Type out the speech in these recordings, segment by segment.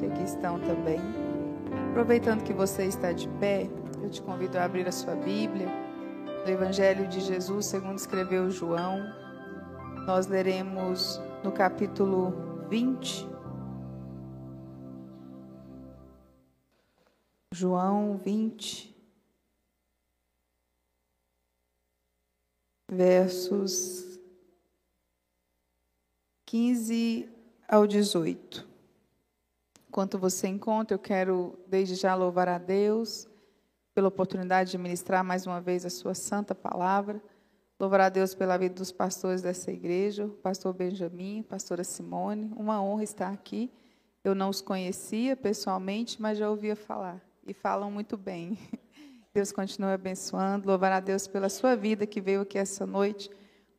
que aqui estão também. Aproveitando que você está de pé, eu te convido a abrir a sua Bíblia, no Evangelho de Jesus, segundo escreveu João. Nós leremos no capítulo 20. João 20, versos 15 ao 18. Enquanto você encontra, eu quero desde já louvar a Deus pela oportunidade de ministrar mais uma vez a sua santa palavra. Louvar a Deus pela vida dos pastores dessa igreja, o pastor Benjamin, pastora Simone. Uma honra estar aqui. Eu não os conhecia pessoalmente, mas já ouvia falar. E falam muito bem. Deus continue abençoando. Louvar a Deus pela sua vida que veio aqui essa noite,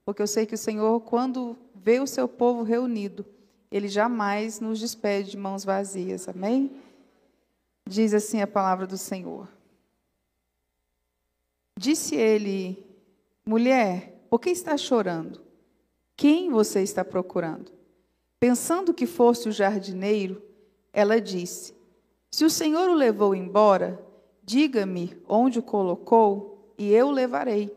porque eu sei que o Senhor, quando vê o seu povo reunido, ele jamais nos despede de mãos vazias. Amém? Diz assim a palavra do Senhor. Disse ele: Mulher, por que está chorando? Quem você está procurando? Pensando que fosse o jardineiro, ela disse: Se o Senhor o levou embora, diga-me onde o colocou e eu o levarei.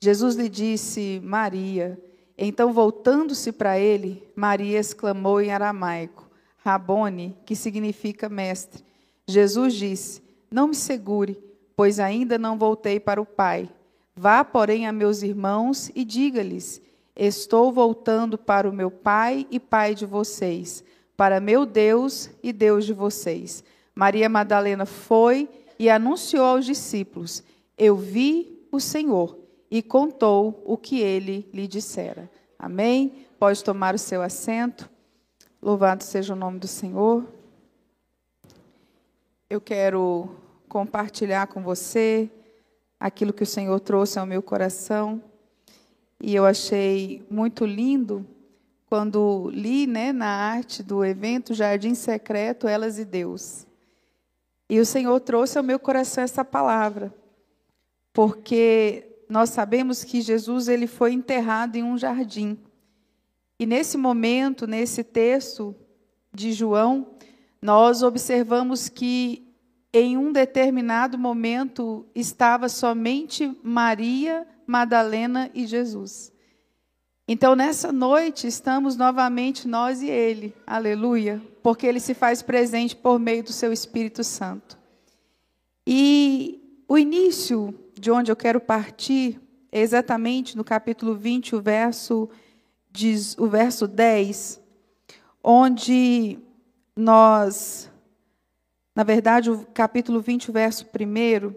Jesus lhe disse: Maria. Então, voltando-se para ele, Maria exclamou em aramaico: Rabone, que significa mestre. Jesus disse: Não me segure, pois ainda não voltei para o Pai. Vá, porém, a meus irmãos e diga-lhes: Estou voltando para o meu Pai e Pai de vocês, para meu Deus e Deus de vocês. Maria Madalena foi e anunciou aos discípulos: Eu vi o Senhor e contou o que ele lhe dissera. Amém? Pode tomar o seu assento. Louvado seja o nome do Senhor. Eu quero compartilhar com você aquilo que o Senhor trouxe ao meu coração. E eu achei muito lindo quando li né, na arte do evento Jardim Secreto, Elas e Deus. E o Senhor trouxe ao meu coração essa palavra, porque nós sabemos que Jesus ele foi enterrado em um jardim. E nesse momento, nesse texto de João, nós observamos que em um determinado momento estava somente Maria, Madalena e Jesus. Então, nessa noite, estamos novamente nós e Ele, aleluia, porque Ele se faz presente por meio do Seu Espírito Santo. E o início de onde eu quero partir é exatamente no capítulo 20, o verso, diz, o verso 10, onde nós, na verdade, o capítulo 20, o verso 1,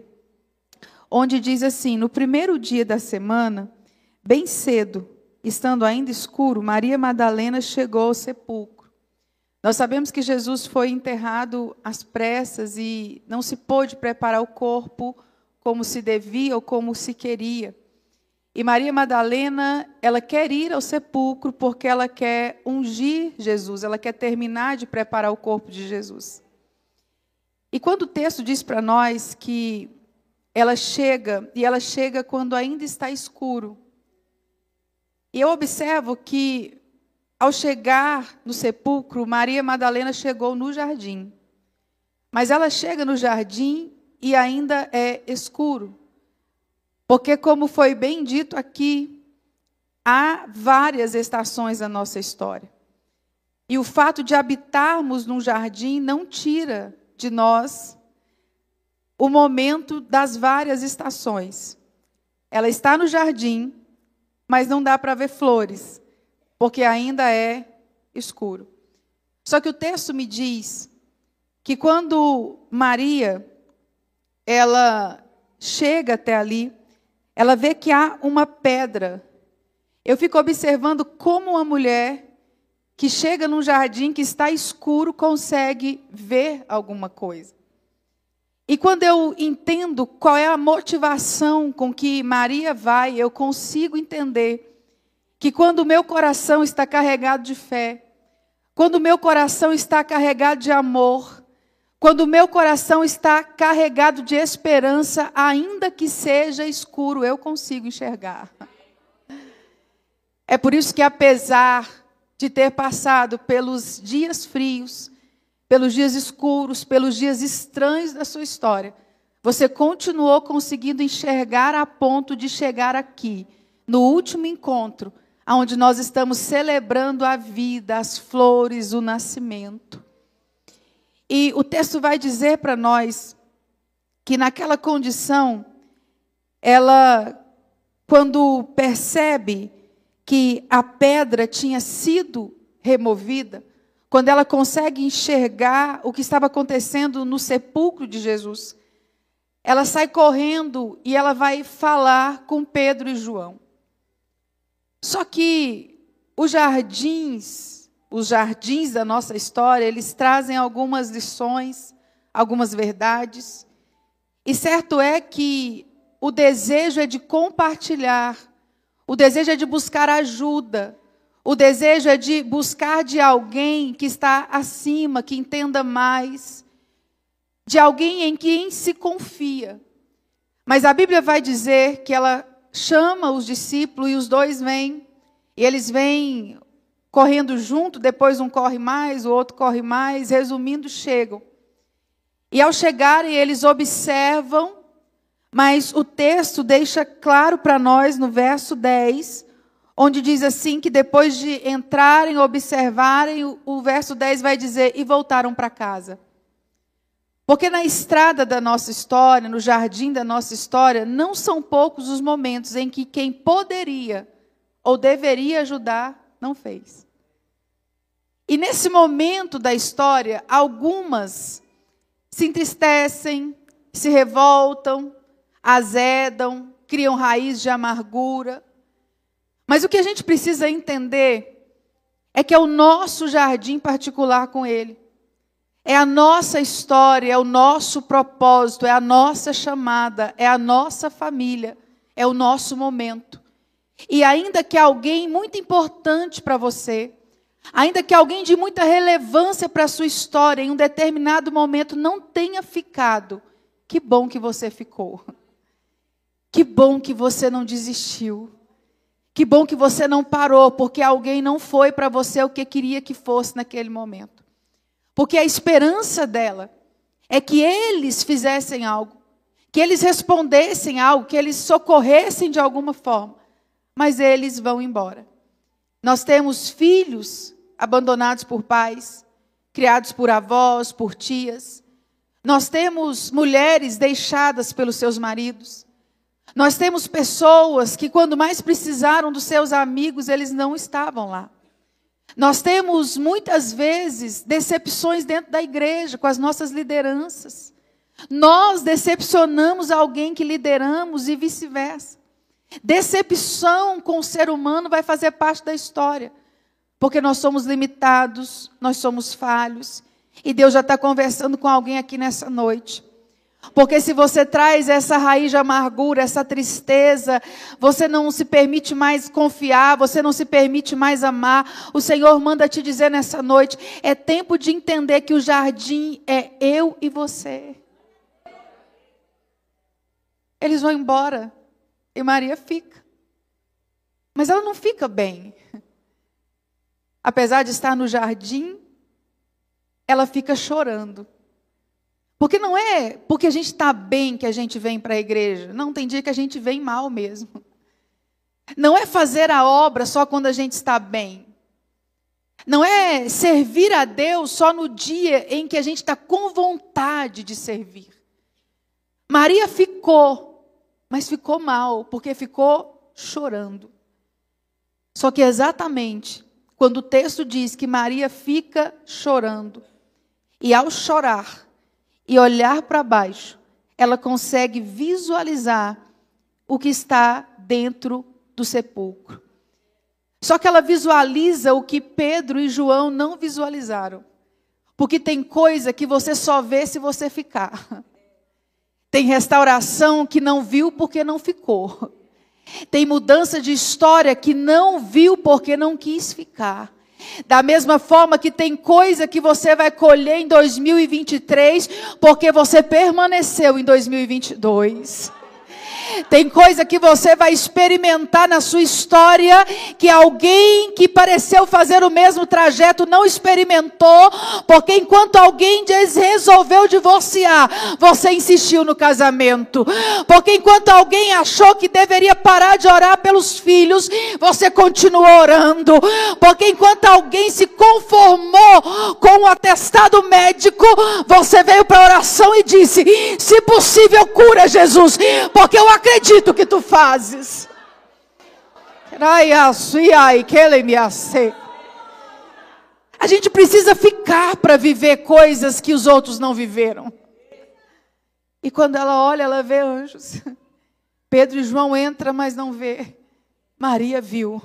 onde diz assim: No primeiro dia da semana, bem cedo, estando ainda escuro, Maria Madalena chegou ao sepulcro. Nós sabemos que Jesus foi enterrado às pressas e não se pôde preparar o corpo como se devia ou como se queria. E Maria Madalena, ela quer ir ao sepulcro porque ela quer ungir Jesus, ela quer terminar de preparar o corpo de Jesus. E quando o texto diz para nós que ela chega, e ela chega quando ainda está escuro, e eu observo que, ao chegar no sepulcro, Maria Madalena chegou no jardim. Mas ela chega no jardim e ainda é escuro. Porque, como foi bem dito aqui, há várias estações na nossa história. E o fato de habitarmos num jardim não tira de nós o momento das várias estações. Ela está no jardim, mas não dá para ver flores, porque ainda é escuro. Só que o texto me diz que quando Maria ela chega até ali, ela vê que há uma pedra. Eu fico observando como uma mulher que chega num jardim que está escuro consegue ver alguma coisa. E quando eu entendo qual é a motivação com que Maria vai, eu consigo entender que quando o meu coração está carregado de fé, quando o meu coração está carregado de amor, quando o meu coração está carregado de esperança, ainda que seja escuro, eu consigo enxergar. É por isso que, apesar de ter passado pelos dias frios, pelos dias escuros, pelos dias estranhos da sua história, você continuou conseguindo enxergar a ponto de chegar aqui, no último encontro, onde nós estamos celebrando a vida, as flores, o nascimento. E o texto vai dizer para nós que naquela condição, ela, quando percebe que a pedra tinha sido removida, quando ela consegue enxergar o que estava acontecendo no sepulcro de Jesus, ela sai correndo e ela vai falar com Pedro e João. Só que os jardins, os jardins da nossa história, eles trazem algumas lições, algumas verdades. E certo é que o desejo é de compartilhar, o desejo é de buscar ajuda, o desejo é de buscar de alguém que está acima, que entenda mais, de alguém em quem se confia. Mas a Bíblia vai dizer que ela chama os discípulos e os dois vêm. E eles vêm correndo junto, depois um corre mais, o outro corre mais, resumindo, chegam. E ao chegarem, eles observam, mas o texto deixa claro para nós no verso 10, onde diz assim que depois de entrarem, observarem, o, verso 10 vai dizer: e voltaram para casa. Porque na estrada da nossa história, no jardim da nossa história, não são poucos os momentos em que quem poderia ou deveria ajudar não fez. E nesse momento da história, algumas se entristecem, se revoltam, azedam, criam raiz de amargura. Mas o que a gente precisa entender é que é o nosso jardim particular com Ele. É a nossa história, é o nosso propósito, é a nossa chamada, é a nossa família, é o nosso momento. E ainda que alguém muito importante para você, ainda que alguém de muita relevância para a sua história, em um determinado momento não tenha ficado, que bom que você ficou. Que bom que você não desistiu. Que bom que você não parou, porque alguém não foi para você o que queria que fosse naquele momento. Porque a esperança dela é que eles fizessem algo, que eles respondessem algo, que eles socorressem de alguma forma. Mas eles vão embora. Nós temos filhos abandonados por pais, criados por avós, por tias. Nós temos mulheres deixadas pelos seus maridos. Nós temos pessoas que, quando mais precisaram dos seus amigos, eles não estavam lá. Nós temos muitas vezes decepções dentro da igreja com as nossas lideranças. Nós decepcionamos alguém que lideramos e vice-versa. Decepção com o ser humano vai fazer parte da história, porque nós somos limitados, nós somos falhos, e Deus já está conversando com alguém aqui nessa noite. Porque se você traz essa raiz de amargura, essa tristeza, você não se permite mais confiar, você não se permite mais amar. O Senhor manda te dizer nessa noite: é tempo de entender que o jardim é eu e você. Eles vão embora e Maria fica. Mas ela não fica bem. Apesar de estar no jardim, ela fica chorando. Porque não é porque a gente está bem que a gente vem para a igreja. Não, tem dia que a gente vem mal mesmo. Não é fazer a obra só quando a gente está bem. Não é servir a Deus só no dia em que a gente está com vontade de servir. Maria ficou, mas ficou mal, porque ficou chorando. Só que exatamente quando o texto diz que Maria fica chorando, e ao chorar, e olhar para baixo, ela consegue visualizar o que está dentro do sepulcro. Só que ela visualiza o que Pedro e João não visualizaram. Porque tem coisa que você só vê se você ficar. Tem restauração que não viu porque não ficou. Tem mudança de história que não viu porque não quis ficar. Da mesma forma que tem coisa que você vai colher em 2023, porque você permaneceu em 2022. Tem coisa que você vai experimentar na sua história que alguém que pareceu fazer o mesmo trajeto não experimentou, porque enquanto alguém resolveu divorciar, você insistiu no casamento. Porque enquanto alguém achou que deveria parar de orar pelos filhos, você continuou orando. Porque enquanto alguém se conformou com o atestado médico, você veio para a oração e disse: se possível, cura Jesus, porque eu acredito que tu fazes. A gente precisa ficar para viver coisas que os outros não viveram. E quando ela olha, ela vê anjos. Pedro e João entram, mas não vê. Maria viu.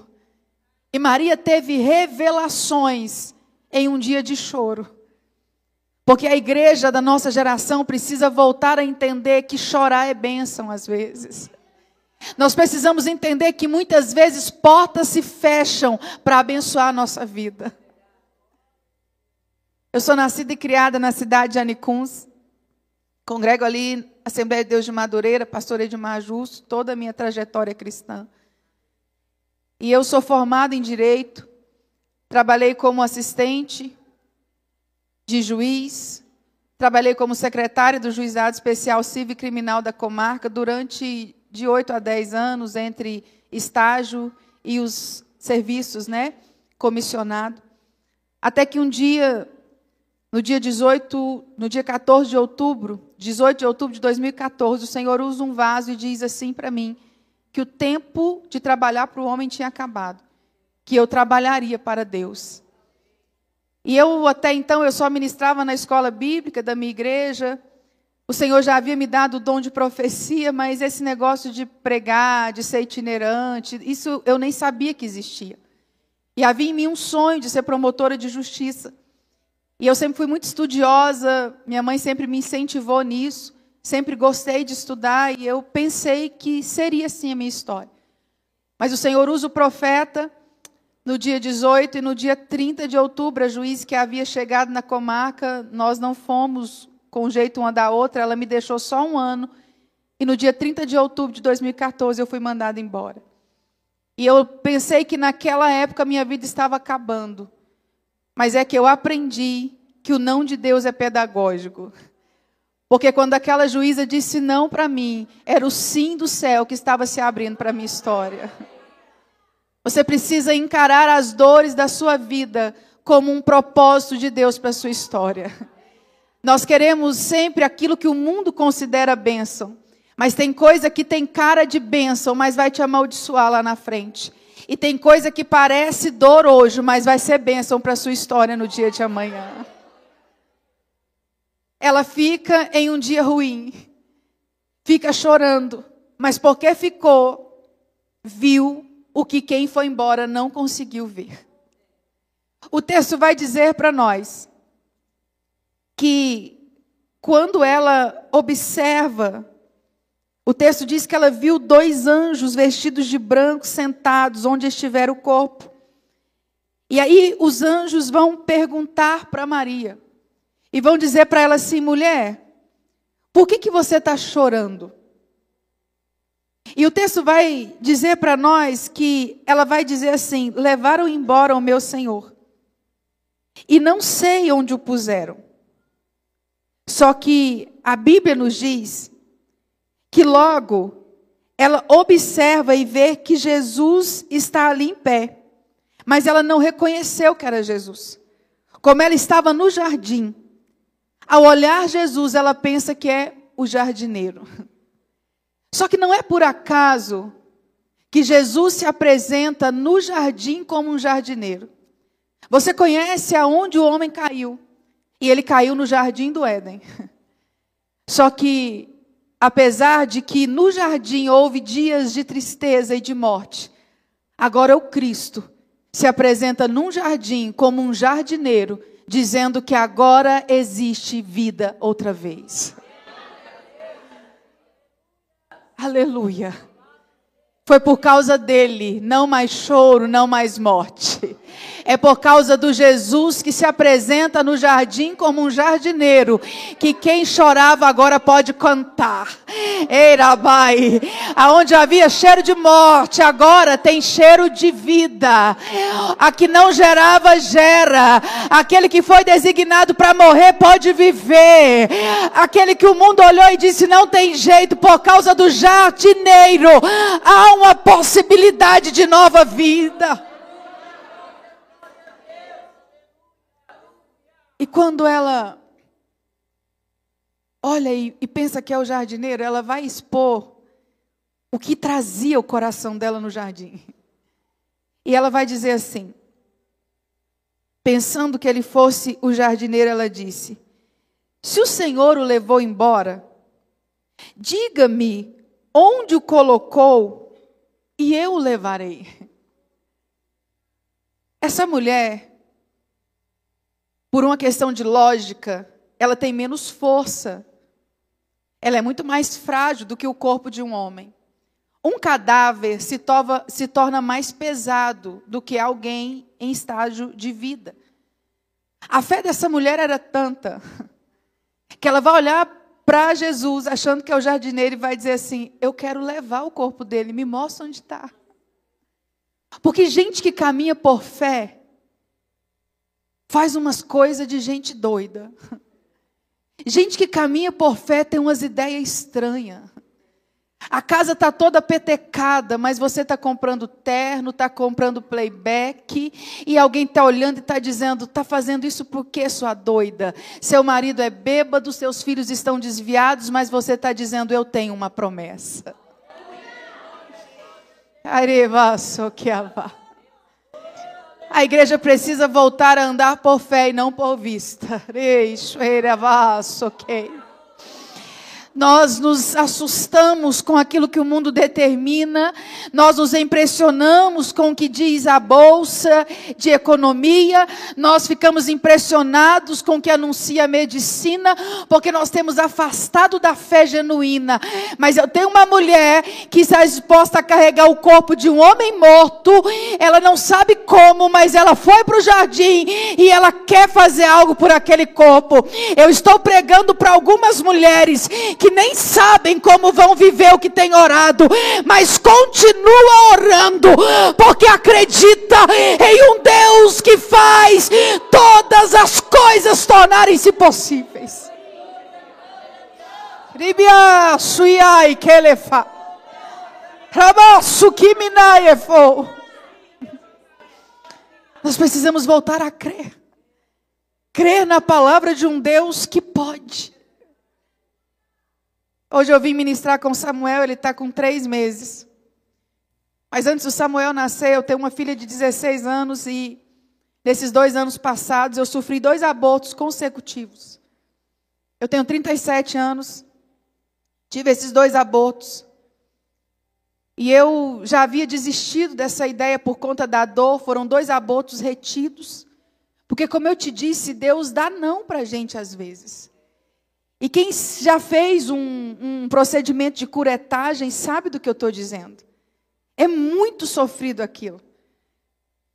E Maria teve revelações em um dia de choro. Porque a igreja da nossa geração precisa voltar a entender que chorar é bênção às vezes. Nós precisamos entender que muitas vezes portas se fecham para abençoar a nossa vida. Eu sou nascida e criada na cidade de Anicuns. Congrego ali Assembleia de Deus de Madureira, pastorei de Majus, toda a minha trajetória cristã. E eu sou formada em Direito, trabalhei como assistente, de juiz, trabalhei como secretária do Juizado Especial Civil e Criminal da comarca durante de 8 a 10 anos, entre estágio e os serviços, né, comissionado. Até que um dia, no dia 18, no dia 14 de outubro, 18 de outubro de 2014, o Senhor usa um vaso e diz assim para mim, que o tempo de trabalhar para o homem tinha acabado, que eu trabalharia para Deus. E eu até então eu só ministrava na escola bíblica da minha igreja. O Senhor já havia me dado o dom de profecia, mas esse negócio de pregar, de ser itinerante, isso eu nem sabia que existia. E havia em mim um sonho de ser promotora de justiça. E eu sempre fui muito estudiosa, minha mãe sempre me incentivou nisso, sempre gostei de estudar e eu pensei que seria assim a minha história. Mas o Senhor usa o profeta no dia 18 e no dia 30 de outubro, a juiz que havia chegado na comarca, nós não fomos com jeito uma da outra, ela me deixou só um ano. E no dia 30 de outubro de 2014 eu fui mandada embora. E eu pensei que naquela época minha vida estava acabando. Mas é que eu aprendi que o não de Deus é pedagógico. Porque quando aquela juíza disse não para mim, era o sim do céu que estava se abrindo para a minha história. Você precisa encarar as dores da sua vida como um propósito de Deus para a sua história. Nós queremos sempre aquilo que o mundo considera bênção. Mas tem coisa que tem cara de bênção, mas vai te amaldiçoar lá na frente. E tem coisa que parece dor hoje, mas vai ser bênção para a sua história no dia de amanhã. Ela fica em um dia ruim, fica chorando, mas porque ficou, viu o que quem foi embora não conseguiu ver. O texto vai dizer para nós que quando ela observa, o texto diz que ela viu dois anjos vestidos de branco sentados onde estiver o corpo. E aí os anjos vão perguntar para Maria e vão dizer para ela assim: mulher, por que, que você está chorando? E o texto vai dizer para nós que ela vai dizer assim: levaram embora o meu senhor, e não sei onde o puseram. Só que a Bíblia nos diz que logo ela observa e vê que Jesus está ali em pé, mas ela não reconheceu que era Jesus. Como ela estava no jardim, ao olhar Jesus, ela pensa que é o jardineiro. Só que não é por acaso que Jesus se apresenta no jardim como um jardineiro. Você conhece aonde o homem caiu? E ele caiu no jardim do Éden. Só que, apesar de que no jardim houve dias de tristeza e de morte, agora o Cristo se apresenta num jardim como um jardineiro, dizendo que agora existe vida outra vez. Aleluia. Foi por causa dele, não mais choro, não mais morte. É por causa do Jesus que se apresenta no jardim como um jardineiro, que quem chorava agora pode cantar. Eirabai, aonde havia cheiro de morte, agora tem cheiro de vida. A que não gerava, gera. Aquele que foi designado para morrer pode viver. Aquele que o mundo olhou e disse: não tem jeito, por causa do jardineiro, há uma possibilidade de nova vida. E quando ela olha e, e, pensa que é o jardineiro, ela vai expor o que trazia o coração dela no jardim. E ela vai dizer assim: pensando que ele fosse o jardineiro, ela disse: Se o Senhor o levou embora, diga-me onde o colocou e eu o levarei. Essa mulher, por uma questão de lógica, ela tem menos força. Ela é muito mais frágil do que o corpo de um homem. Um cadáver se, tova, se torna mais pesado do que alguém em estágio de vida. A fé dessa mulher era tanta que ela vai olhar para Jesus, achando que é o jardineiro, e vai dizer assim: Eu quero levar o corpo dele, me mostra onde está. Porque gente que caminha por fé faz umas coisas de gente doida. Gente que caminha por fé tem umas ideias estranhas. A casa está toda petecada, mas você está comprando terno, está comprando playback, e alguém está olhando e está dizendo: está fazendo isso por quê, sua doida? Seu marido é bêbado, seus filhos estão desviados, mas você está dizendo: eu tenho uma promessa. A igreja precisa voltar a andar por fé e não por vista. ok nós nos assustamos com aquilo que o mundo determina, nós nos impressionamos com o que diz a bolsa de economia, nós ficamos impressionados com o que anuncia a medicina, porque nós temos afastado da fé genuína. Mas eu tenho uma mulher que está disposta a carregar o corpo de um homem morto, ela não sabe como, mas ela foi para o jardim e ela quer fazer algo por aquele corpo. Eu estou pregando para algumas mulheres que que nem sabem como vão viver o que têm orado, mas continua orando, porque acredita em um Deus que faz todas as coisas tornarem-se possíveis. Nós precisamos voltar a crer. Crer na palavra de um Deus que pode. Hoje eu vim ministrar com Samuel, ele está com três meses. Mas antes do Samuel nascer, eu tenho uma filha de 16 anos e nesses dois anos passados eu sofri dois abortos consecutivos. Eu tenho 37 anos, tive esses dois abortos. E eu já havia desistido dessa ideia por conta da dor, foram dois abortos retidos. Porque, como eu te disse, Deus dá não para a gente às vezes. E quem já fez um, um procedimento de curetagem sabe do que eu estou dizendo. É muito sofrido aquilo.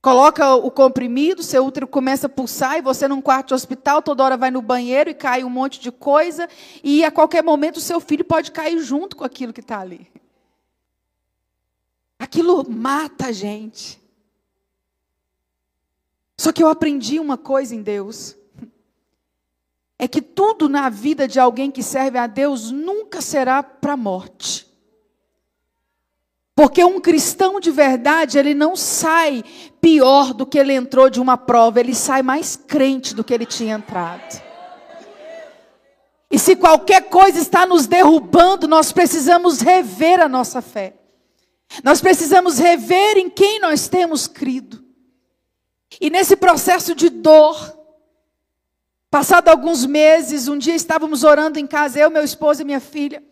Coloca o comprimido, seu útero começa a pulsar e você num quarto de hospital, toda hora vai no banheiro e cai um monte de coisa e a qualquer momento o seu filho pode cair junto com aquilo que está ali. Aquilo mata a gente. Só que eu aprendi uma coisa em Deus é que tudo na vida de alguém que serve a Deus nunca será para a morte. Porque um cristão de verdade, ele não sai pior do que ele entrou de uma prova, ele sai mais crente do que ele tinha entrado. E se qualquer coisa está nos derrubando, nós precisamos rever a nossa fé. Nós precisamos rever em quem nós temos crido. E nesse processo de dor, Passado alguns meses, um dia estávamos orando em casa, eu, meu esposo e minha filha,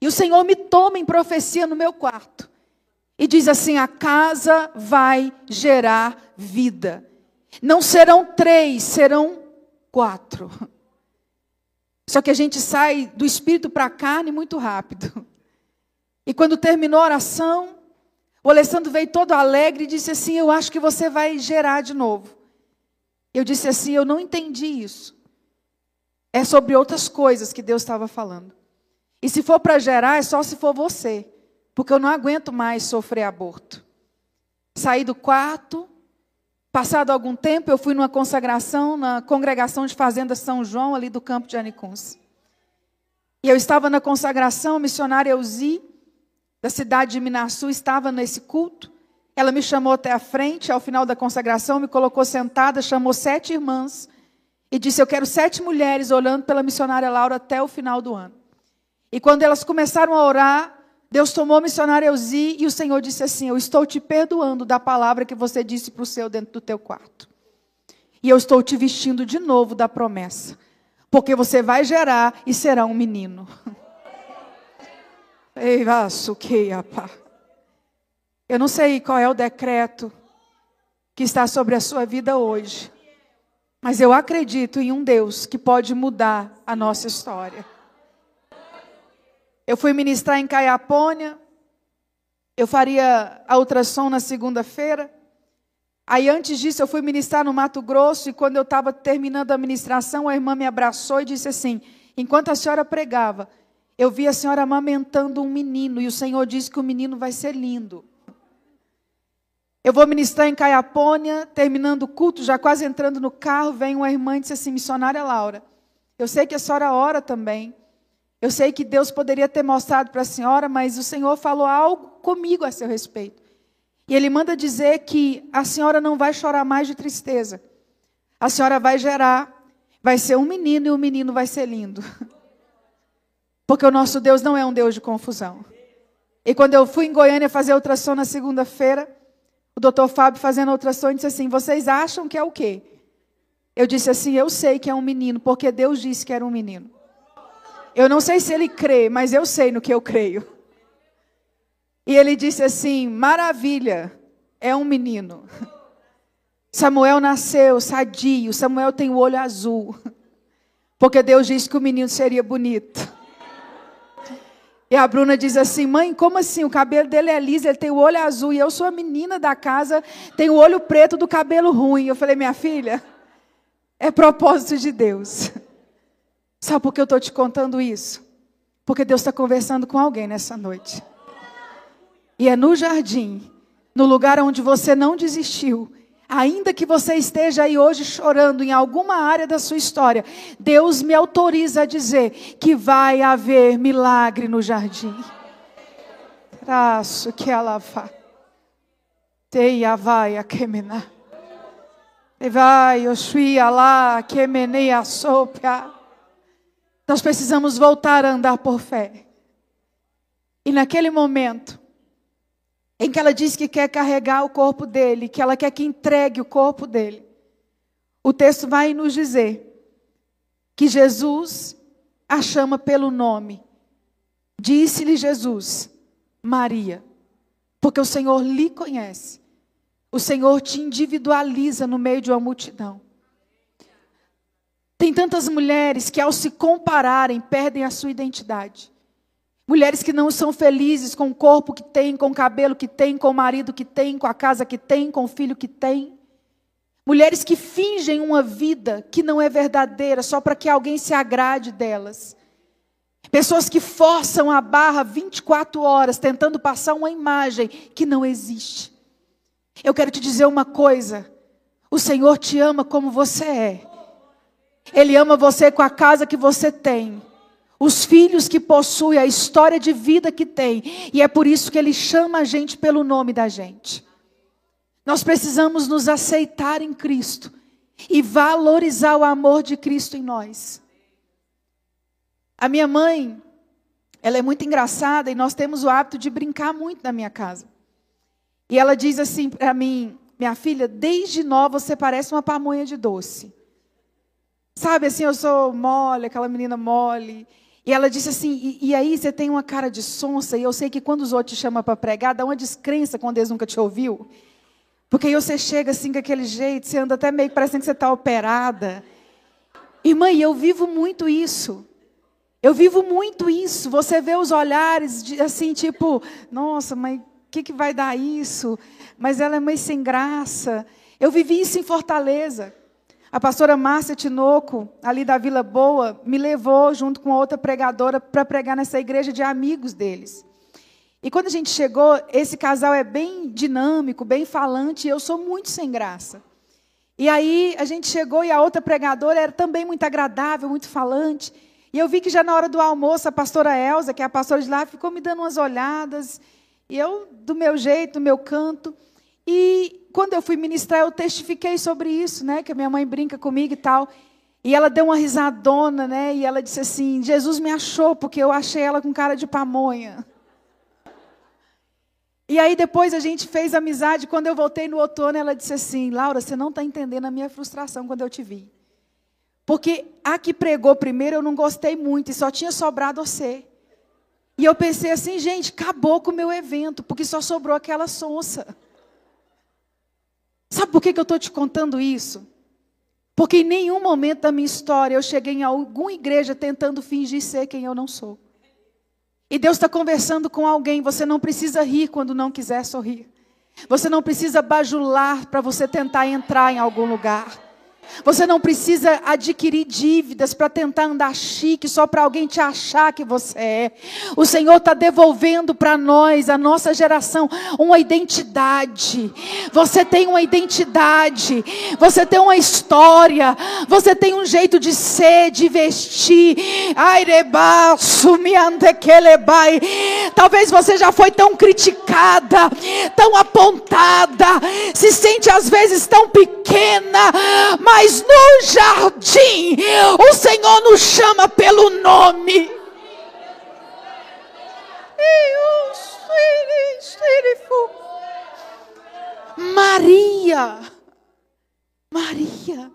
e o Senhor me toma em profecia no meu quarto e diz assim: a casa vai gerar vida. Não serão três, serão quatro. Só que a gente sai do espírito para a carne muito rápido. E quando terminou a oração, o Alessandro veio todo alegre e disse assim: Eu acho que você vai gerar de novo. Eu disse assim: eu não entendi isso. É sobre outras coisas que Deus estava falando. E se for para gerar, é só se for você. Porque eu não aguento mais sofrer aborto. Saí do quarto. Passado algum tempo, eu fui numa consagração na congregação de Fazenda São João, ali do campo de Anicuns. E eu estava na consagração, a missionária Elzi, da cidade de Minasul, estava nesse culto. Ela me chamou até a frente, ao final da consagração, me colocou sentada, chamou sete irmãs e disse: Eu quero sete mulheres olhando pela missionária Laura até o final do ano. E quando elas começaram a orar, Deus tomou a missionária Elzi e o Senhor disse assim: Eu estou te perdoando da palavra que você disse para o seu dentro do teu quarto. E eu estou te vestindo de novo da promessa. Porque você vai gerar e será um menino. Ei, que eu não sei qual é o decreto que está sobre a sua vida hoje, mas eu acredito em um Deus que pode mudar a nossa história. Eu fui ministrar em Caiapônia, eu faria a ultrassom na segunda-feira. Aí antes disso eu fui ministrar no Mato Grosso e quando eu estava terminando a ministração, a irmã me abraçou e disse assim: enquanto a senhora pregava, eu vi a senhora amamentando um menino e o Senhor disse que o menino vai ser lindo. Eu vou ministrar em Caiapônia, terminando o culto, já quase entrando no carro, vem uma irmã e disse assim: missionária Laura, eu sei que a senhora ora também. Eu sei que Deus poderia ter mostrado para a senhora, mas o Senhor falou algo comigo a seu respeito. E Ele manda dizer que a senhora não vai chorar mais de tristeza. A senhora vai gerar, vai ser um menino e o menino vai ser lindo. Porque o nosso Deus não é um Deus de confusão. E quando eu fui em Goiânia fazer ultrassom na segunda-feira, o doutor Fábio fazendo ultrassom disse assim: Vocês acham que é o quê? Eu disse assim: Eu sei que é um menino, porque Deus disse que era um menino. Eu não sei se ele crê, mas eu sei no que eu creio. E ele disse assim: Maravilha, é um menino. Samuel nasceu sadio, Samuel tem o olho azul. Porque Deus disse que o menino seria bonito. E a Bruna diz assim: mãe, como assim? O cabelo dele é liso, ele tem o olho azul. E eu sou a menina da casa, tenho o olho preto do cabelo ruim. Eu falei: minha filha, é propósito de Deus. Sabe por que eu estou te contando isso? Porque Deus está conversando com alguém nessa noite. E é no jardim, no lugar onde você não desistiu, Ainda que você esteja aí hoje chorando em alguma área da sua história, Deus me autoriza a dizer que vai haver milagre no jardim. Traço que ela vá. Teia vai a quemena. Vai, Oxuia lá, quemeneia sopia. Nós precisamos voltar a andar por fé. E naquele momento, em que ela diz que quer carregar o corpo dele, que ela quer que entregue o corpo dele. O texto vai nos dizer que Jesus a chama pelo nome. Disse-lhe Jesus, Maria, porque o Senhor lhe conhece. O Senhor te individualiza no meio de uma multidão. Tem tantas mulheres que, ao se compararem, perdem a sua identidade. Mulheres que não são felizes com o corpo que têm, com o cabelo que têm, com o marido que têm, com a casa que têm, com o filho que têm. Mulheres que fingem uma vida que não é verdadeira só para que alguém se agrade delas. Pessoas que forçam a barra 24 horas tentando passar uma imagem que não existe. Eu quero te dizer uma coisa: o Senhor te ama como você é. Ele ama você com a casa que você tem os filhos que possui, a história de vida que tem. E é por isso que ele chama a gente pelo nome da gente. Nós precisamos nos aceitar em Cristo e valorizar o amor de Cristo em nós. A minha mãe, ela é muito engraçada e nós temos o hábito de brincar muito na minha casa. E ela diz assim para mim, minha filha, desde nova você parece uma pamonha de doce. Sabe assim, eu sou mole, aquela menina mole. E ela disse assim: e, e, aí você tem uma cara de sonsa, e eu sei que quando os outros te chamam para pregar, dá uma descrença quando eles nunca te ouviu. Porque aí você chega assim com aquele jeito, você anda até meio parecendo que você está operada. Irmã, e eu vivo muito isso. Eu vivo muito isso. Você vê os olhares de, assim, tipo, nossa, mas o que, que vai dar isso? Mas ela é meio sem graça. Eu vivi isso em Fortaleza. A pastora Márcia Tinoco, ali da Vila Boa, me levou junto com outra pregadora para pregar nessa igreja de amigos deles. E quando a gente chegou, esse casal é bem dinâmico, bem falante, e eu sou muito sem graça. E aí a gente chegou e a outra pregadora era também muito agradável, muito falante. E eu vi que já na hora do almoço, a pastora Elza, que é a pastora de lá, ficou me dando umas olhadas. E eu, do meu jeito, do meu canto. E quando eu fui ministrar, eu testifiquei sobre isso, né? Que a minha mãe brinca comigo e tal. E ela deu uma risadona, né? E ela disse assim: Jesus me achou, porque eu achei ela com cara de pamonha. E aí depois a gente fez amizade. Quando eu voltei no outono, ela disse assim: Laura, você não está entendendo a minha frustração quando eu te vi. Porque a que pregou primeiro eu não gostei muito e só tinha sobrado você. E eu pensei assim, gente, acabou com o meu evento, porque só sobrou aquela sonsa. Sabe por que, eu estou te contando isso? Porque em nenhum momento da minha história eu cheguei em alguma igreja tentando fingir ser quem eu não sou. E Deus está conversando com alguém. Você não precisa rir quando não quiser sorrir. Você não precisa bajular para você tentar entrar em algum lugar. Você não precisa adquirir dívidas para tentar andar chique só para alguém te achar que você é. O Senhor está devolvendo para nós, a nossa geração, uma identidade. Você tem uma identidade, você tem uma história, você tem um jeito de ser, de vestir. Talvez você já foi tão criticada, tão apontada, se sente às vezes tão pequena, mas no jardim o Senhor nos chama pelo nome. Maria, Maria,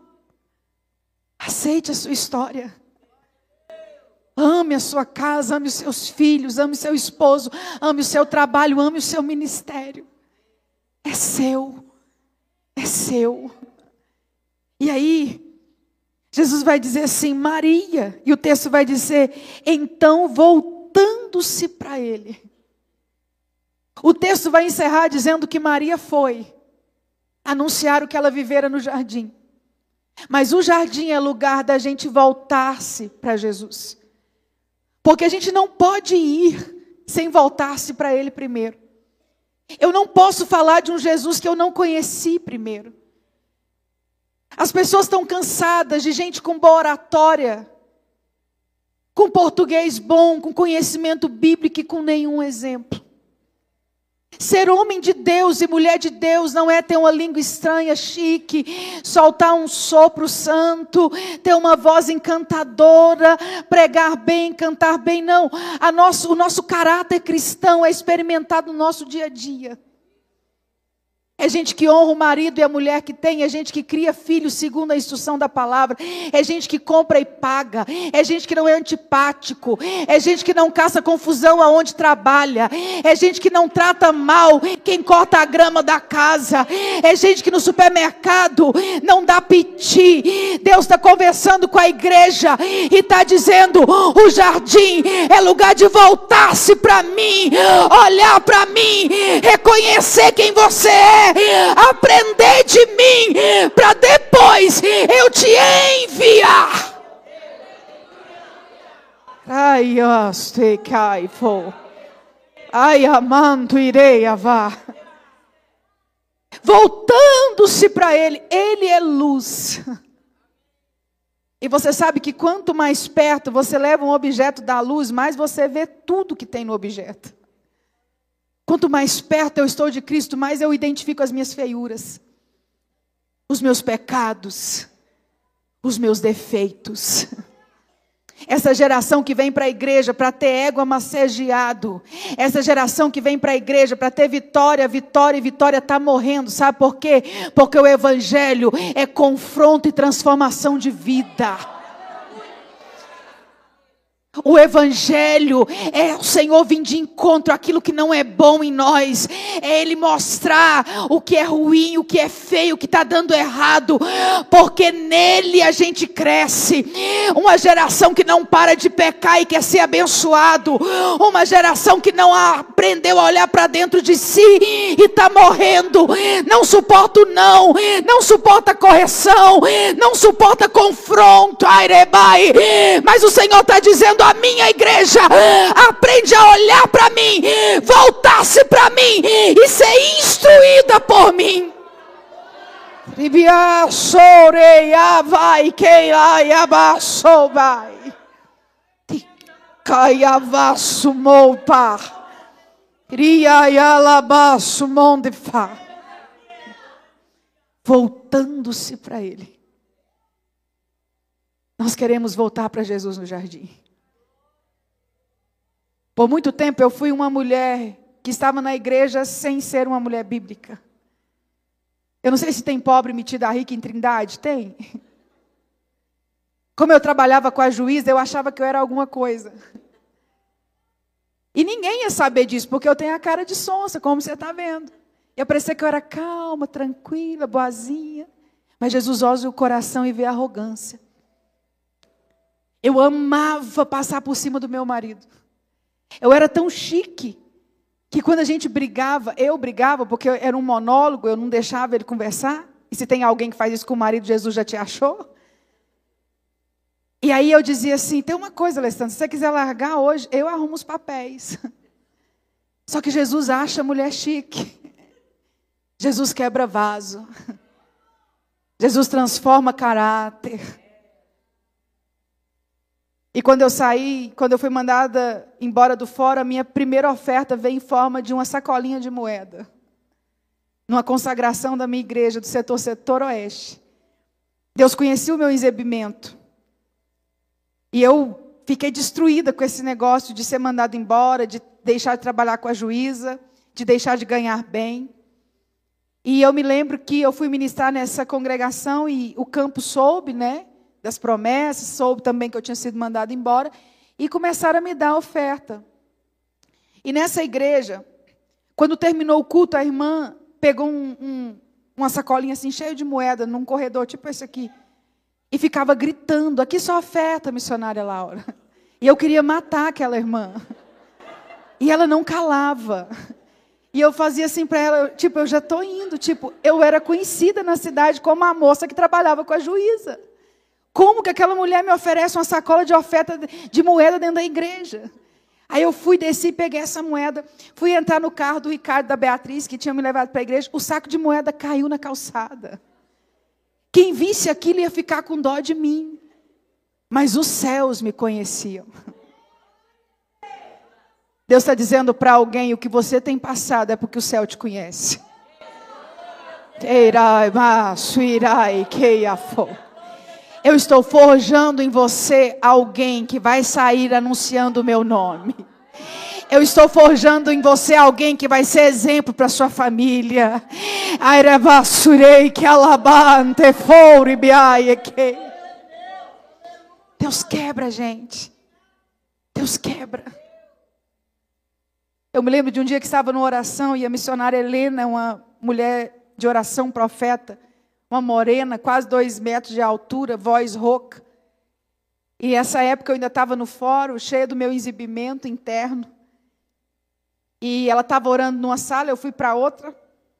aceite a sua história. Ame a sua casa, ame os seus filhos, ame seu esposo, ame o seu trabalho, ame o seu ministério. É seu, é seu. E aí, Jesus vai dizer assim, Maria, e o texto vai dizer, então voltando-se para ele. O texto vai encerrar dizendo que Maria foi anunciar o que ela vivera no jardim. Mas o jardim é lugar da gente voltar-se para Jesus. Porque a gente não pode ir sem voltar-se para Ele primeiro. Eu não posso falar de um Jesus que eu não conheci primeiro. As pessoas estão cansadas de gente com boa oratória, com português bom, com conhecimento bíblico e com nenhum exemplo. Ser homem de Deus e mulher de Deus não é ter uma língua estranha, chique, soltar um sopro santo, ter uma voz encantadora, pregar bem, cantar bem, não. Nosso, o nosso caráter cristão é experimentado no nosso dia a dia. É gente que honra o marido e a mulher que tem, é gente que cria filhos segundo a instrução da palavra, é gente que compra e paga, é gente que não é antipático, é gente que não caça confusão aonde trabalha, é gente que não trata mal quem corta a grama da casa, é gente que no supermercado não dá piti. Deus está conversando com a igreja e está dizendo: o jardim é lugar de voltar-se para mim, olhar para mim, reconhecer quem você é aprender de mim, para depois eu te enviar. Ai, aste caifo. Ai, amando irei avá. Voltando-se para ele, ele é luz. E você sabe que quanto mais perto você leva um objeto da luz, mais você vê tudo que tem no objeto. Quanto mais perto eu estou de Cristo, mais eu identifico as minhas feiuras, os meus pecados, os meus defeitos. Essa geração que vem para a igreja para ter ego massageado. Essa geração que vem para a igreja para ter vitória, vitória e vitória está morrendo. Sabe por quê? Porque o evangelho é confronto e transformação de vida. O Evangelho é o Senhor vir de encontro àquilo que não é bom em nós, é Ele mostrar o que é ruim, o que é feio, o que está dando errado, porque nele a gente cresce. Uma geração que não para de pecar e quer ser abençoado, uma geração que não aprendeu a olhar para dentro de si e está morrendo, não suporta não, não suporta correção, não suporta confronto, mas o Senhor está dizendo a minha igreja aprende a olhar para mim, voltar-se para mim e ser instruída por mim. Voltando-se para ele. Nós queremos voltar para Jesus no jardim. Por muito tempo eu fui uma mulher que estava na igreja sem ser uma mulher bíblica. Eu não sei se tem pobre metida rica em Trindade. Tem. Como eu trabalhava com a juíza, eu achava que eu era alguma coisa. E ninguém ia saber disso, porque eu tenho a cara de sonsa, como você está vendo. Eu parecia que eu era calma, tranquila, boazinha. Mas Jesus olha o coração e vê a arrogância. Eu amava passar por cima do meu marido. Eu era tão chique que quando a gente brigava, eu brigava porque era um monólogo, eu não deixava ele conversar. E se tem alguém que faz isso com o marido, Jesus já te achou? E aí eu dizia assim: tem uma coisa, Alessandro, se você quiser largar hoje, eu arrumo os papéis. Só que Jesus acha a mulher chique. Jesus quebra vaso. Jesus transforma caráter. E quando eu saí, quando eu fui mandada embora do fora, a minha primeira oferta veio em forma de uma sacolinha de moeda. Numa consagração da minha igreja do setor setor oeste. Deus conhecia o meu exibimento. E eu fiquei destruída com esse negócio de ser mandada embora, de deixar de trabalhar com a juíza, de deixar de ganhar bem. E eu me lembro que eu fui ministrar nessa congregação e o campo soube, né? Das promessas, soube também que eu tinha sido mandado embora, e começaram a me dar oferta. E nessa igreja, quando terminou o culto, a irmã pegou um, um, uma sacolinha assim, cheia de moeda, num corredor, tipo esse aqui, e ficava gritando: aqui só oferta, missionária Laura. E eu queria matar aquela irmã. E ela não calava. E eu fazia assim para ela, tipo, eu já estou indo. Tipo, eu era conhecida na cidade como a moça que trabalhava com a juíza. Como que aquela mulher me oferece uma sacola de oferta de moeda dentro da igreja? Aí eu fui, desci, peguei essa moeda, fui entrar no carro do Ricardo da Beatriz, que tinha me levado para a igreja, o saco de moeda caiu na calçada. Quem visse aquilo ia ficar com dó de mim. Mas os céus me conheciam. Deus está dizendo para alguém: o que você tem passado é porque o céu te conhece. Eirai, suirai, keiafo. Eu estou forjando em você alguém que vai sair anunciando o meu nome. Eu estou forjando em você alguém que vai ser exemplo para sua família. Deus quebra, gente. Deus quebra. Eu me lembro de um dia que estava numa oração e a missionária Helena, uma mulher de oração profeta, uma morena, quase dois metros de altura, voz rouca. E essa época eu ainda estava no fórum, cheia do meu exibimento interno. E ela estava orando numa sala, eu fui para outra,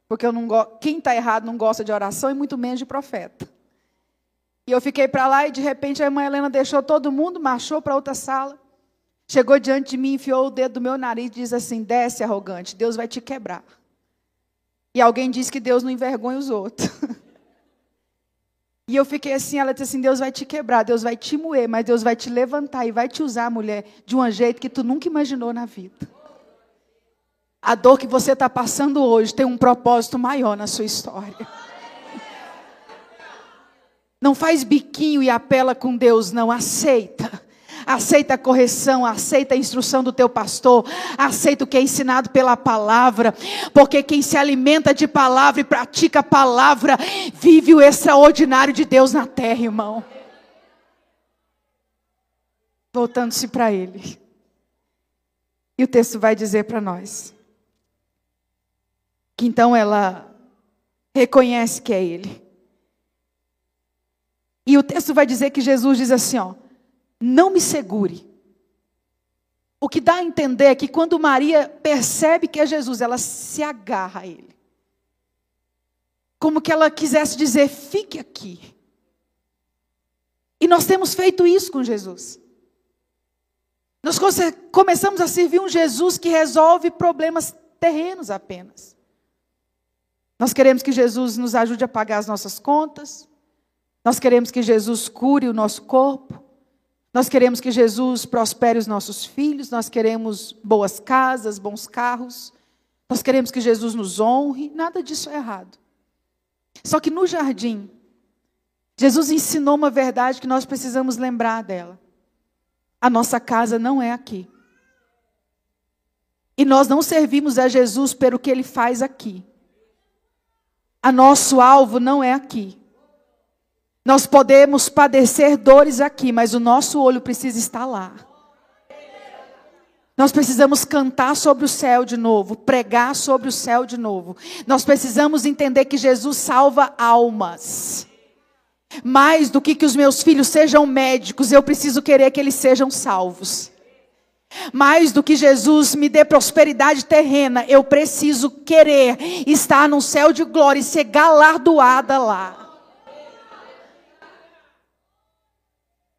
porque eu não quem está errado não gosta de oração e muito menos de profeta. E eu fiquei para lá e de repente a irmã Helena deixou todo mundo, marchou para outra sala. Chegou diante de mim, enfiou o dedo no meu nariz e diz assim: desce, arrogante, Deus vai te quebrar. E alguém disse que Deus não envergonha os outros. E eu fiquei assim, ela disse assim: Deus vai te quebrar, Deus vai te moer, mas Deus vai te levantar e vai te usar, mulher, de um jeito que tu nunca imaginou na vida. A dor que você está passando hoje tem um propósito maior na sua história. Não faz biquinho e apela com Deus, não, aceita aceita a correção, aceita a instrução do teu pastor, aceita o que é ensinado pela palavra, porque quem se alimenta de palavra e pratica a palavra, vive o extraordinário de Deus na terra, irmão. voltando-se para ele. E o texto vai dizer para nós que então ela reconhece que é ele. E o texto vai dizer que Jesus diz assim, ó: "Não me segure". O que dá a entender é que quando Maria percebe que é Jesus, ela se agarra a ele. Como que ela quisesse dizer: "Fique aqui". E nós temos feito isso com Jesus. Nós começamos a servir um Jesus que resolve problemas terrenos apenas. Nós queremos que Jesus nos ajude a pagar as nossas contas. Nós queremos que Jesus cure o nosso corpo. Nós queremos que Jesus prospere os nossos filhos. Nós queremos boas casas, bons carros. Nós queremos que Jesus nos honre. Nada disso é errado. Só que no jardim, Jesus ensinou uma verdade que nós precisamos lembrar dela. A nossa casa não é aqui. E nós não servimos a Jesus pelo que ele faz aqui. A nosso alvo não é aqui. Nós podemos padecer dores aqui, mas o nosso olho precisa estar lá. Nós precisamos cantar sobre o céu de novo, pregar sobre o céu de novo. Nós precisamos entender que Jesus salva almas. Mais do que que os meus filhos sejam médicos, eu preciso querer que eles sejam salvos. Mais do que Jesus me dê prosperidade terrena, eu preciso querer estar no céu de glória e ser galardoada lá.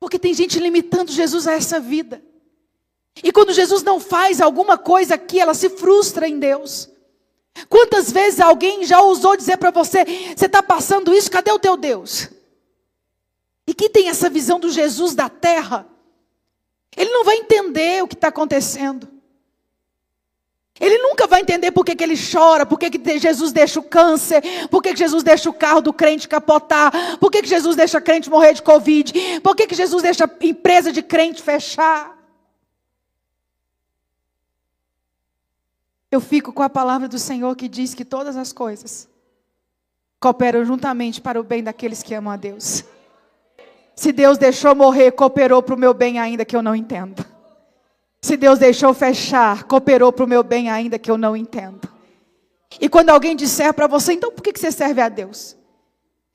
Porque tem gente limitando Jesus a essa vida. E quando Jesus não faz alguma coisa aqui, ela se frustra em Deus. Quantas vezes alguém já ousou dizer para você: você está passando isso, cadê o teu Deus? E quem tem essa visão do Jesus da terra, ele não vai entender o que está acontecendo. Ele nunca vai entender por que, que ele chora, por que, que Jesus deixa o câncer, por que, que Jesus deixa o carro do crente capotar, por que, que Jesus deixa crente morrer de Covid, por que, que Jesus deixa a empresa de crente fechar. Eu fico com a palavra do Senhor que diz que todas as coisas cooperam juntamente para o bem daqueles que amam a Deus. Se Deus deixou morrer, cooperou para o meu bem, ainda que eu não entenda. Se Deus deixou fechar, cooperou para o meu bem, ainda que eu não entenda. E quando alguém disser para você, então por que você serve a Deus?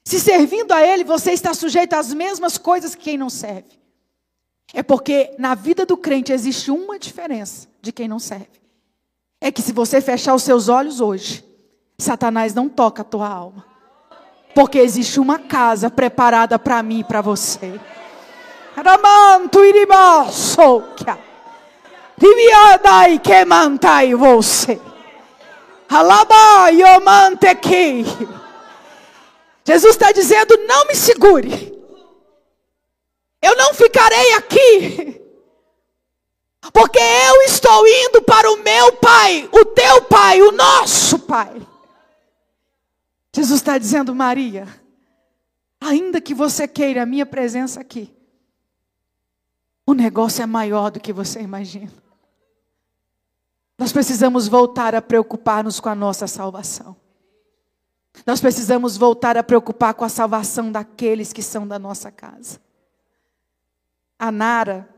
Se servindo a Ele, você está sujeito às mesmas coisas que quem não serve. É porque na vida do crente existe uma diferença de quem não serve. É que se você fechar os seus olhos hoje, Satanás não toca a tua alma. Porque existe uma casa preparada para mim e para você. Ramanto iribasokia. Riviadai que mantai você. Alaba yomanteki. Jesus está dizendo: não me segure. Eu não ficarei aqui. Porque eu estou indo para o meu Pai, o teu Pai, o nosso Pai. Jesus está dizendo, Maria, ainda que você queira a minha presença aqui, o negócio é maior do que você imagina. Nós precisamos voltar a preocupar-nos com a nossa salvação. Nós precisamos voltar a preocupar com a salvação daqueles que são da nossa casa. A Nara,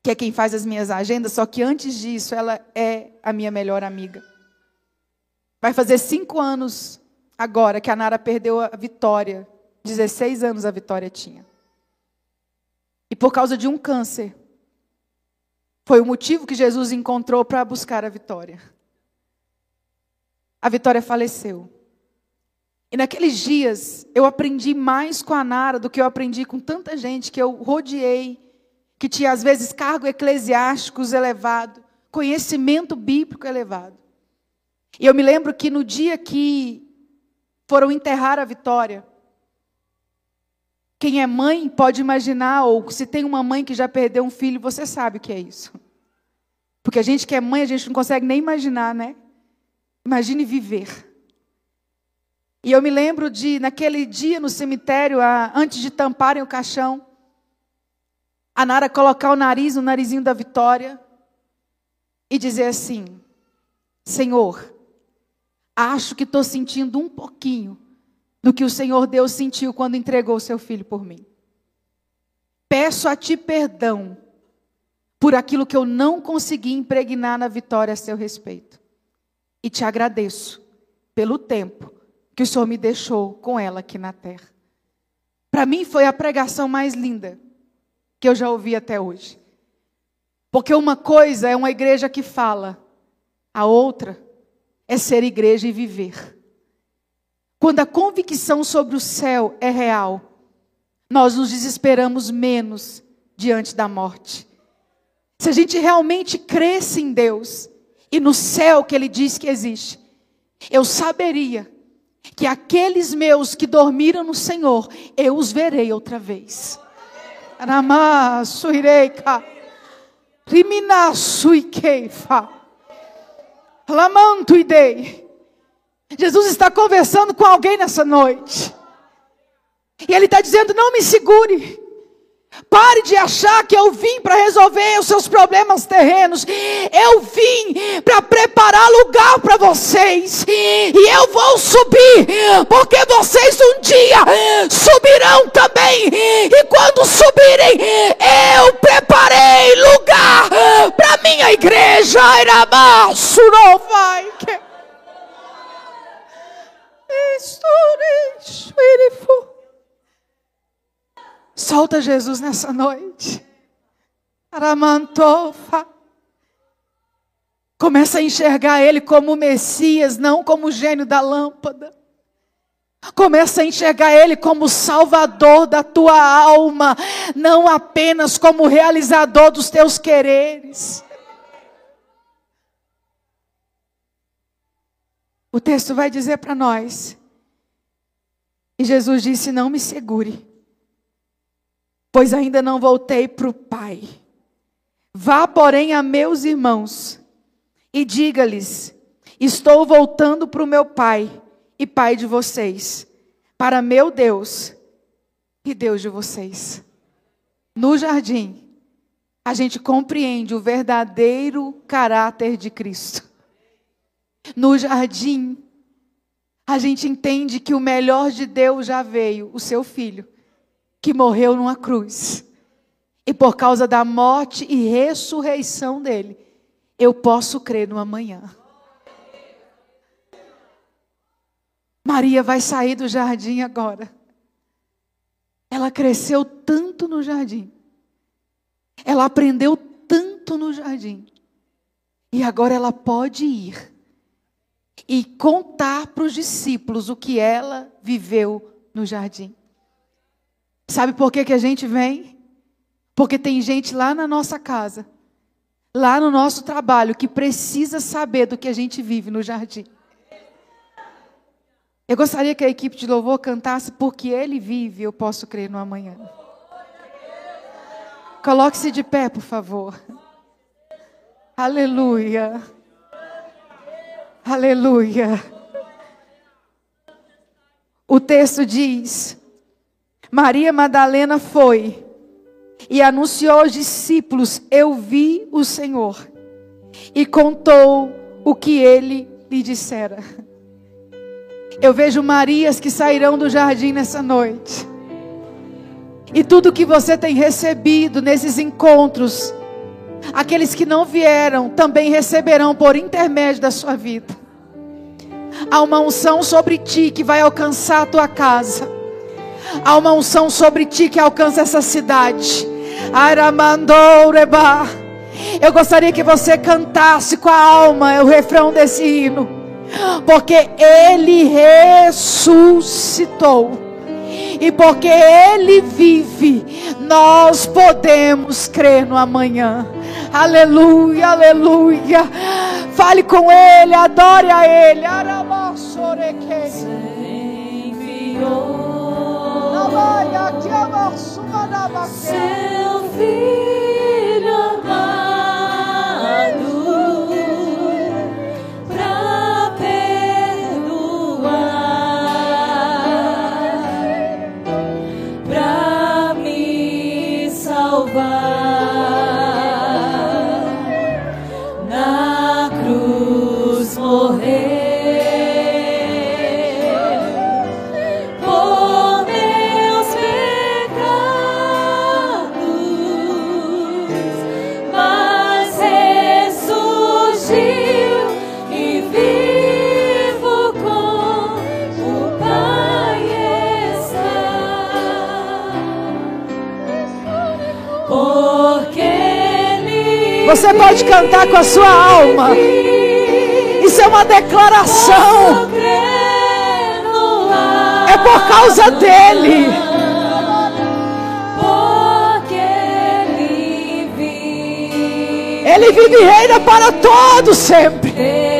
que é quem faz as minhas agendas, só que antes disso, ela é a minha melhor amiga. Vai fazer cinco anos agora que a Nara perdeu a vitória. 16 anos a vitória tinha. E por causa de um câncer. Foi o motivo que Jesus encontrou para buscar a vitória. A vitória faleceu. E naqueles dias eu aprendi mais com a Nara do que eu aprendi com tanta gente que eu rodeei, que tinha às vezes cargo eclesiásticos elevado, conhecimento bíblico elevado. E eu me lembro que no dia que foram enterrar a Vitória. Quem é mãe pode imaginar, ou se tem uma mãe que já perdeu um filho, você sabe o que é isso. Porque a gente que é mãe, a gente não consegue nem imaginar, né? Imagine viver. E eu me lembro de, naquele dia no cemitério, antes de tamparem o caixão, a Nara colocar o nariz no narizinho da Vitória e dizer assim: Senhor, acho que estou sentindo um pouquinho do que o Senhor Deus sentiu quando entregou seu filho por mim. Peço a ti perdão por aquilo que eu não consegui impregnar na vitória a seu respeito. E te agradeço pelo tempo que o Senhor me deixou com ela aqui na terra. Para mim foi a pregação mais linda que eu já ouvi até hoje. Porque uma coisa é uma igreja que fala, a outra é ser igreja e viver. Quando a convicção sobre o céu é real, nós nos desesperamos menos diante da morte. Se a gente realmente cresce em Deus e no céu que Ele diz que existe, eu saberia que aqueles meus que dormiram no Senhor, eu os verei outra vez. Aramasuireika, riminasuikeifa, lamantuidei. Jesus está conversando com alguém nessa noite. E Ele está dizendo: não me segure. Pare de achar que eu vim para resolver os seus problemas terrenos. Eu vim para preparar lugar para vocês. E eu vou subir, porque vocês um dia subirão também. E quando subirem, eu preparei lugar para minha igreja. Iramaço não vai. Solta Jesus nessa noite. Aramantofa. Começa a enxergar Ele como Messias, não como o gênio da lâmpada. Começa a enxergar Ele como salvador da tua alma, não apenas como realizador dos teus quereres. O texto vai dizer para nós. E Jesus disse: Não me segure, pois ainda não voltei para o Pai. Vá, porém, a meus irmãos e diga-lhes: Estou voltando para o meu Pai e Pai de vocês, para meu Deus e Deus de vocês. No jardim, a gente compreende o verdadeiro caráter de Cristo no jardim, a gente entende que o melhor de Deus já veio, o seu filho, que morreu numa cruz. E por causa da morte e ressurreição dele, eu posso crer no amanhã. Maria vai sair do jardim agora. Ela cresceu tanto no jardim. Ela aprendeu tanto no jardim. E agora ela pode ir e contar para os discípulos o que ela viveu no jardim. Sabe por que, que a gente vem? Porque tem gente lá na nossa casa, lá no nosso trabalho, que precisa saber do que a gente vive no jardim. Eu gostaria que a equipe de louvor cantasse Porque Ele vive, eu posso crer no amanhã. Coloque-se de pé, por favor. Aleluia. Aleluia. O texto diz: Maria Madalena foi e anunciou aos discípulos: Eu vi o Senhor, e contou o que ele lhe dissera. Eu vejo Marias que sairão do jardim nessa noite. E tudo que você tem recebido nesses encontros, aqueles que não vieram também receberão por intermédio da sua vida. Há uma unção sobre ti que vai alcançar a tua casa. Há uma unção sobre ti que alcança essa cidade. Aramandoureba. Eu gostaria que você cantasse com a alma o refrão desse hino. Porque ele ressuscitou. E porque ele vive, nós podemos crer no amanhã. Aleluia, aleluia. Fale com Ele, adore a Ele. Seu filho amado. Você pode cantar com a sua alma. Isso é uma declaração. É por causa dele. Porque ele vive. Ele vive e reina para todos sempre.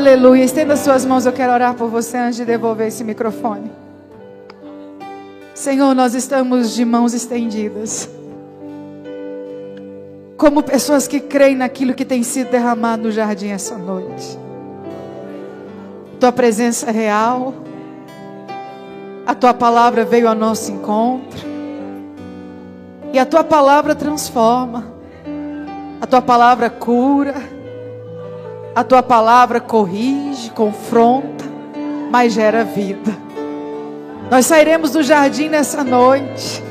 Aleluia. Estenda suas mãos. Eu quero orar por você antes de devolver esse microfone. Senhor, nós estamos de mãos estendidas. Como pessoas que creem naquilo que tem sido derramado no jardim essa noite. Tua presença é real. A tua palavra veio ao nosso encontro. E a tua palavra transforma. A tua palavra cura. A tua palavra corrige, confronta, mas gera vida. Nós sairemos do jardim nessa noite,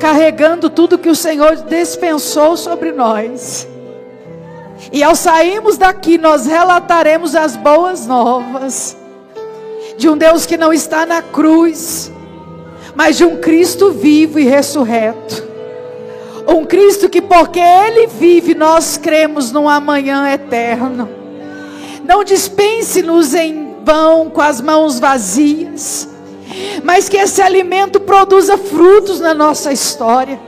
carregando tudo que o Senhor dispensou sobre nós. E ao sairmos daqui, nós relataremos as boas novas de um Deus que não está na cruz, mas de um Cristo vivo e ressurreto. Um Cristo que, porque Ele vive, nós cremos num amanhã eterno. Não dispense-nos em vão com as mãos vazias, mas que esse alimento produza frutos na nossa história.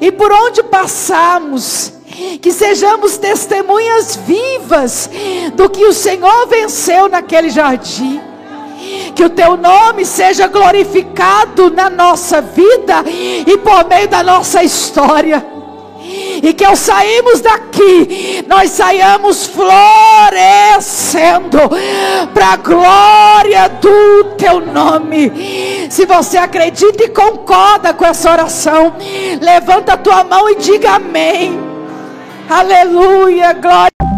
E por onde passamos, que sejamos testemunhas vivas do que o Senhor venceu naquele jardim. Que o teu nome seja glorificado na nossa vida e por meio da nossa história. E que ao sairmos daqui, nós saiamos florescendo para a glória do teu nome. Se você acredita e concorda com essa oração, levanta a tua mão e diga amém. Aleluia, glória.